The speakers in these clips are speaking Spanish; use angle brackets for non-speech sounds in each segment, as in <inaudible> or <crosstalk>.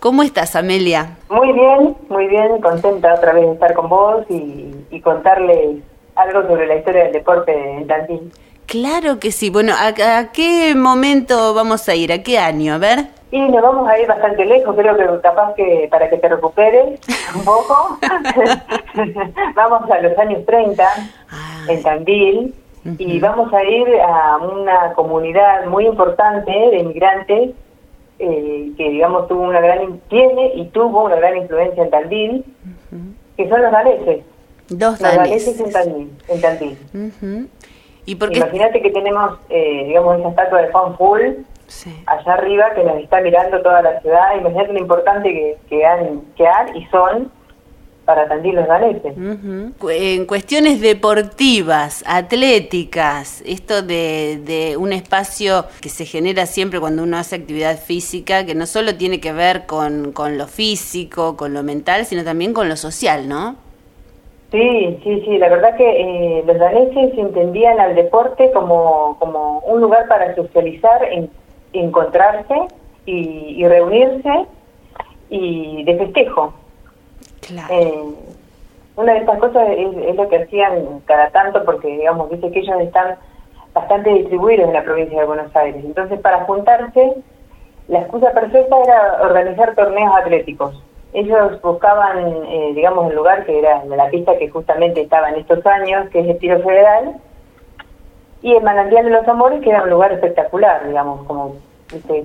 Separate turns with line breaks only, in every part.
¿Cómo estás, Amelia?
Muy bien, muy bien, contenta otra vez de estar con vos y, y contarles algo sobre la historia del deporte en Tandil.
Claro que sí. Bueno, ¿a, ¿a, qué momento vamos a ir? ¿A qué año? A ver.
Y nos vamos a ir bastante lejos, creo que capaz que para que te recuperes un <laughs> poco. <laughs> vamos a los años 30 ah. en Tandil y vamos a ir a una comunidad muy importante de inmigrantes eh, que digamos tuvo una gran tiene y tuvo una gran influencia en Tandil, que son los daneses.
Dos
los daneses en Tandil. En Tandil. ¿Y Imagínate que tenemos, eh, digamos, esa estatua de Juan Full allá arriba que nos está mirando toda la ciudad. Imagínate lo importante que, que, han, que han y son para Tandil los daneses.
En cuestiones deportivas, atléticas, esto de, de, un espacio que se genera siempre cuando uno hace actividad física, que no solo tiene que ver con, con lo físico, con lo mental, sino también con lo social, ¿no?
Sí, sí, sí, la verdad que eh, los daneses entendían al deporte como, como un lugar para socializar, en, encontrarse y, reunirse y de festejo.
Eh,
una de estas cosas es, lo que hacían cada tanto porque, digamos, dice que ellos están bastante distribuidos en la provincia de Buenos Aires. Entonces, para juntarse, la excusa perfecta era organizar torneos atléticos ellos buscaban, eh, digamos, un lugar que era la pista que justamente estaba en estos años, que es el tiro federal, y el manantial de los amores, que era un lugar espectacular, digamos, como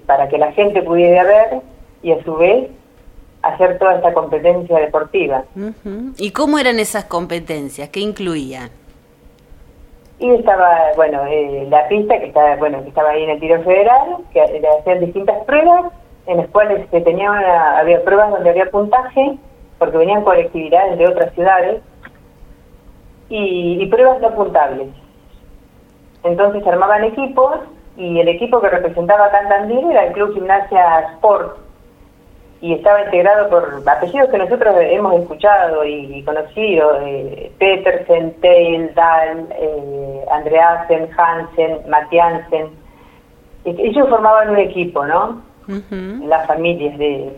para que la gente pudiera ver y a su vez hacer toda esta competencia deportiva.
¿Y cómo eran esas competencias? ¿Qué incluían?
Y estaba, bueno, eh, la pista que estaba, bueno, que estaba ahí en el tiro federal, que hacían distintas pruebas, en las cuales se tenía había pruebas donde había puntaje, porque venían colectividades de otras ciudades, y, pruebas no puntables. Entonces se armaban equipos y el equipo que representaba a Cantandil era el Club Gimnasia Sport y estaba integrado por apellidos que nosotros hemos escuchado y, conocido, eh, Petersen, Teil, Dahl, eh, Andreasen, Hansen, Matiansen. Ellos formaban un equipo, ¿no? las familias de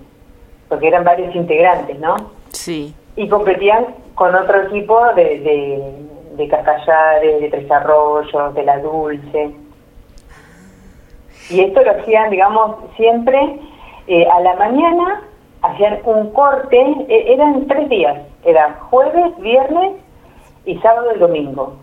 porque eran varios integrantes, ¿no?
Sí.
Y competían con otro equipo de, de, de Cascallares, de Tres Arroyos, de La Dulce. Y esto lo hacían, digamos, siempre eh, a la mañana, hacían un corte, e, eran tres días, era jueves, viernes y sábado y domingo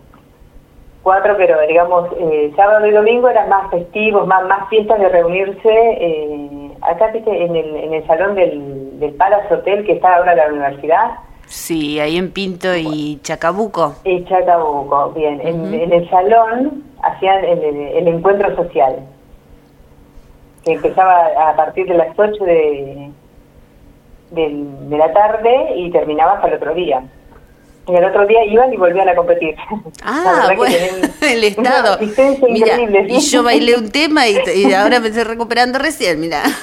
cuatro, pero digamos, eh, sábado y domingo eran más festivos, más, más fiestas de reunirse. Eh, acá, en el, en el salón del, del Palace Hotel que está ahora la universidad.
Sí, ahí en Pinto y Chacabuco.
Y Chacabuco, bien. en, el salón hacían el, el, encuentro social, que empezaba a partir de las 8 de, de, de la tarde y terminaba hasta el otro día. Y el otro día iban y volvían a competir. <laughs>
Ah, bueno, <laughs> el estado. Mira, y yo bailé un tema y, ahora me estoy recuperando recién, mira. <laughs>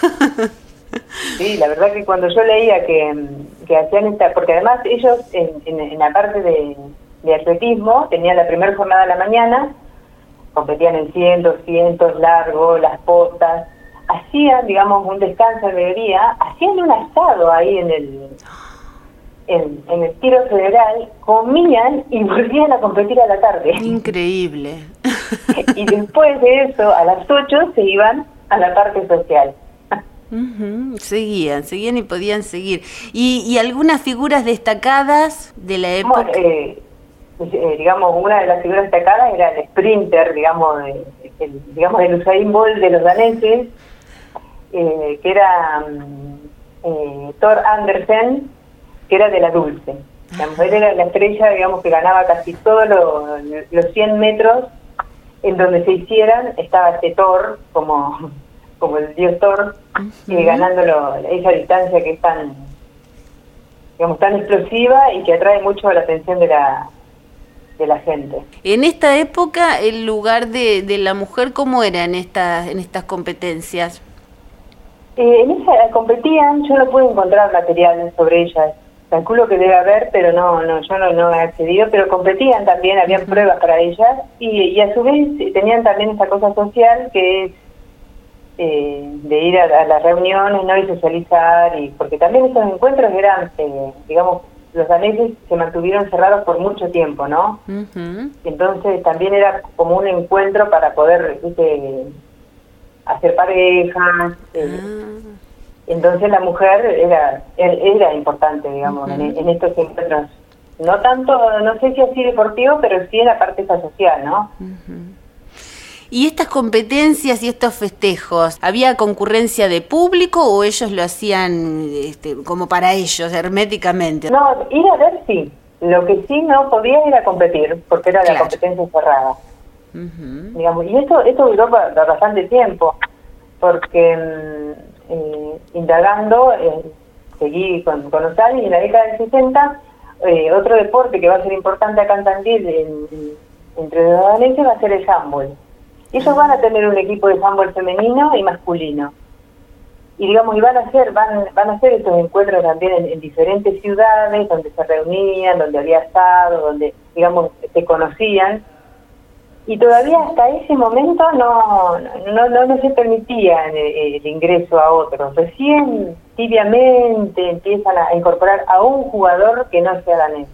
Sí, la verdad que cuando yo leía que, que hacían esta, porque además ellos en, en, la parte de, de, atletismo tenían la primera jornada de la mañana, competían en 100, 200, largo, las postas, hacían, digamos, un descanso al mediodía, hacían un asado ahí en el en, el tiro federal comían y volvían a competir a la tarde.
Increíble. <laughs>
y después de eso, a las 8 se iban a la parte social.
Seguían, seguían y podían seguir. ¿Y, ¿Y, algunas figuras destacadas de la época?
Eh, eh, digamos, una de las figuras destacadas era el sprinter, digamos, el, digamos, el Usain Bolt de los daneses, eh, que era mm, Thor Andersen, que era de la Dulce. La mujer era la estrella, digamos, que ganaba casi todos los 100 metros en donde se hicieran, estaba este Thor, como, <laughs> como el dios Thor, eh, ganando esa distancia que es tan, digamos, tan explosiva y que atrae mucho la atención de la, de la gente.
En esta época, el lugar de, de la mujer, ¿cómo era en, estas en estas competencias?
Eh, en esa competían, yo no pude encontrar material sobre ellas. Calculo que debe haber, pero no, no, yo no, no he accedido, pero competían también, habían pruebas para ellas y, y, a su vez tenían también esa cosa social que es eh, de ir a, las reuniones no y socializar y porque también estos encuentros eran eh, digamos los daneses se mantuvieron cerrados por mucho tiempo no entonces también era como un encuentro para poder hacer parejas eh, ah. entonces la mujer era era importante digamos en, estos encuentros no tanto no sé si así deportivo pero sí en la parte social no
¿Y estas competencias y estos festejos, había concurrencia de público o ellos lo hacían este, como para ellos, herméticamente?
No, ir a ver sí. Lo que sí no podía era competir, porque era la competencia cerrada. Digamos, y esto, esto duró bastante tiempo, porque mm, eh, indagando, eh, seguí con, con y en la década del 60, eh, otro deporte que va a ser importante acá en Tandil, entre los daneses, va a ser el handball. Ellos van a tener un equipo de fútbol femenino y masculino. Y digamos, y van a hacer, van, van a hacer estos encuentros también en, diferentes ciudades donde se reunían, donde había estado, donde, digamos, se conocían. Y todavía hasta ese momento no, no, no, no se permitía el, ingreso a otros. Recién, tibiamente, empiezan a incorporar a un jugador que no sea danés.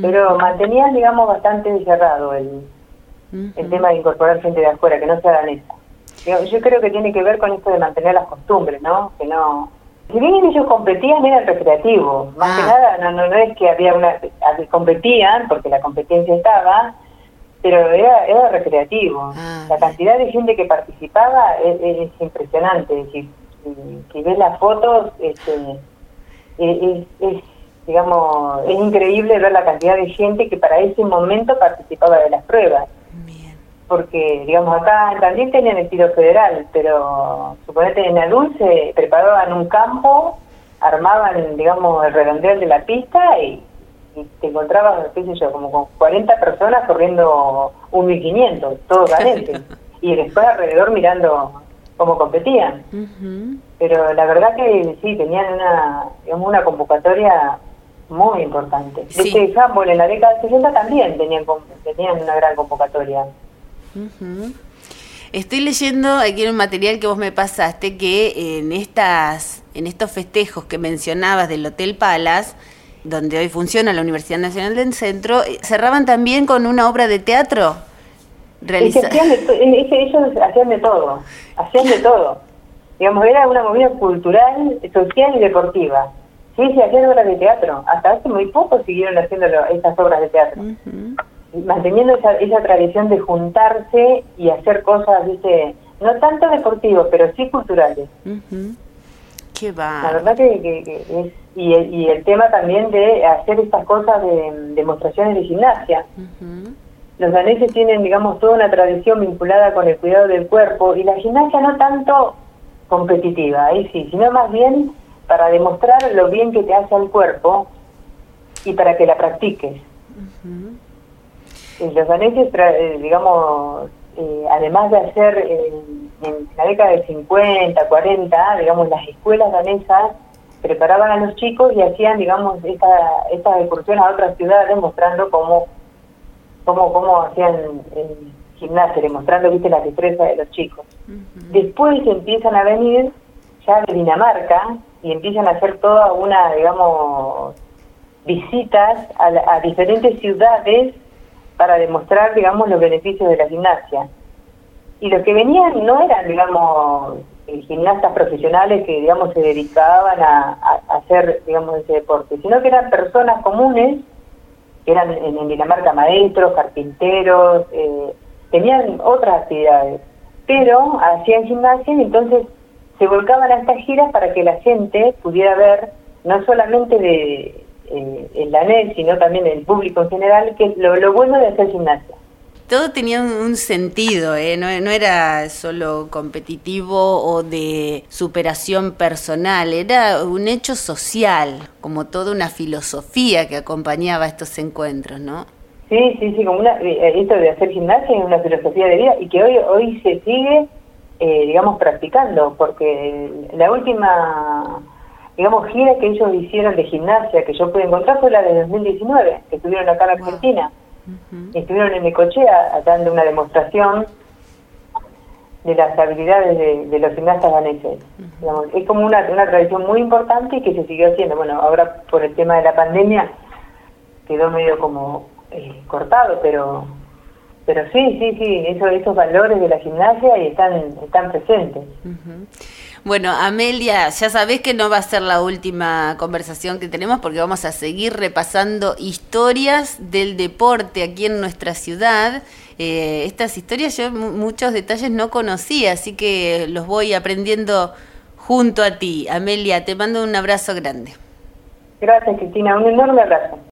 Pero mantenían, digamos, bastante cerrado el, el tema de incorporar gente de afuera, que no sea danesa. Yo, creo que tiene que ver con esto de mantener las costumbres, ¿no? Que no... Si bien ellos competían, era recreativo. Más que ah. nada, no, no, no es que había una... Competían, porque la competencia estaba, pero era, era recreativo. Ah, la cantidad de gente que participaba es, impresionante. Es decir, si ves las fotos, este, es, es, digamos, es increíble ver la cantidad de gente que para ese momento participaba de las pruebas porque, digamos, acá también tenían estilo federal, pero suponete en se preparaban un campo, armaban, digamos, el redondel de la pista y, te encontrabas, qué sé yo, como con 40 personas corriendo un 1500, todos calientes. <laughs> y después alrededor mirando cómo competían. Pero la verdad que sí, tenían una, digamos, una convocatoria muy importante. Sí. Este handball en la década de 60 también tenían, tenían una gran convocatoria.
Estoy leyendo aquí en un material que vos me pasaste que en estas en estos festejos que mencionabas del Hotel Palace, donde hoy funciona la Universidad Nacional del Centro, eh, cerraban también con una obra de teatro.
Realiza... ellos hacían de todo, hacían de todo. Digamos, era una movida cultural, social y deportiva. Sí, se hacían obras de teatro. Hasta hace muy poco siguieron haciendo esas obras de teatro manteniendo esa, esa tradición de juntarse y hacer cosas, dice, no tanto deportivos, pero sí culturales.
Qué va.
La verdad que, es, y, y, el tema también de hacer estas cosas de demostraciones de gimnasia. Los daneses tienen, digamos, toda una tradición vinculada con el cuidado del cuerpo y la gimnasia no tanto competitiva, ahí sí, sino más bien para demostrar lo bien que te hace al cuerpo y para que la practiques los daneses, eh, digamos, eh, además de hacer en la década de 50, 40, digamos, las escuelas danesas preparaban a los chicos y hacían, digamos, esta, esta excursión a otras ciudades mostrando cómo, cómo, cómo hacían eh, gimnasia, demostrando, viste, la destreza de los chicos. Después empiezan a venir ya de Dinamarca y empiezan a hacer toda una, digamos, visitas a, a diferentes ciudades para demostrar, digamos, los beneficios de la gimnasia. Y los que venían no eran, digamos, eh, gimnastas profesionales que, digamos, se dedicaban a, hacer, digamos, ese deporte, sino que eran personas comunes, que eran en, Dinamarca maestros, carpinteros, eh, tenían otras actividades, pero hacían gimnasia y entonces se volcaban a estas giras para que la gente pudiera ver no solamente de, eh, el danés, sino también el público en general, que lo, lo bueno de hacer gimnasia.
Todo tenía un, sentido, ¿eh? no, no, era solo competitivo o de superación personal, era un hecho social, como toda una filosofía que acompañaba estos encuentros, ¿no?
Sí, sí, sí, como una, eh, esto de hacer gimnasia es una filosofía de vida y que hoy, hoy se sigue, eh, digamos, practicando, porque la última digamos, gira que ellos hicieron de gimnasia, que yo pude encontrar, fue la de 2019, que estuvieron acá en Argentina. Estuvieron en Necochea dando una demostración de las habilidades de, los gimnastas daneses. es como una, una tradición muy importante y que se siguió haciendo. Bueno, ahora por el tema de la pandemia quedó medio como eh, cortado, pero pero sí, sí, sí, eso, esos valores de la gimnasia y están, están presentes.
Bueno, Amelia, ya sabés que no va a ser la última conversación que tenemos porque vamos a seguir repasando historias del deporte aquí en nuestra ciudad. Eh, estas historias yo muchos detalles no conocía, así que los voy aprendiendo junto a ti. Amelia, te mando un abrazo grande.
Gracias, Cristina, un enorme abrazo.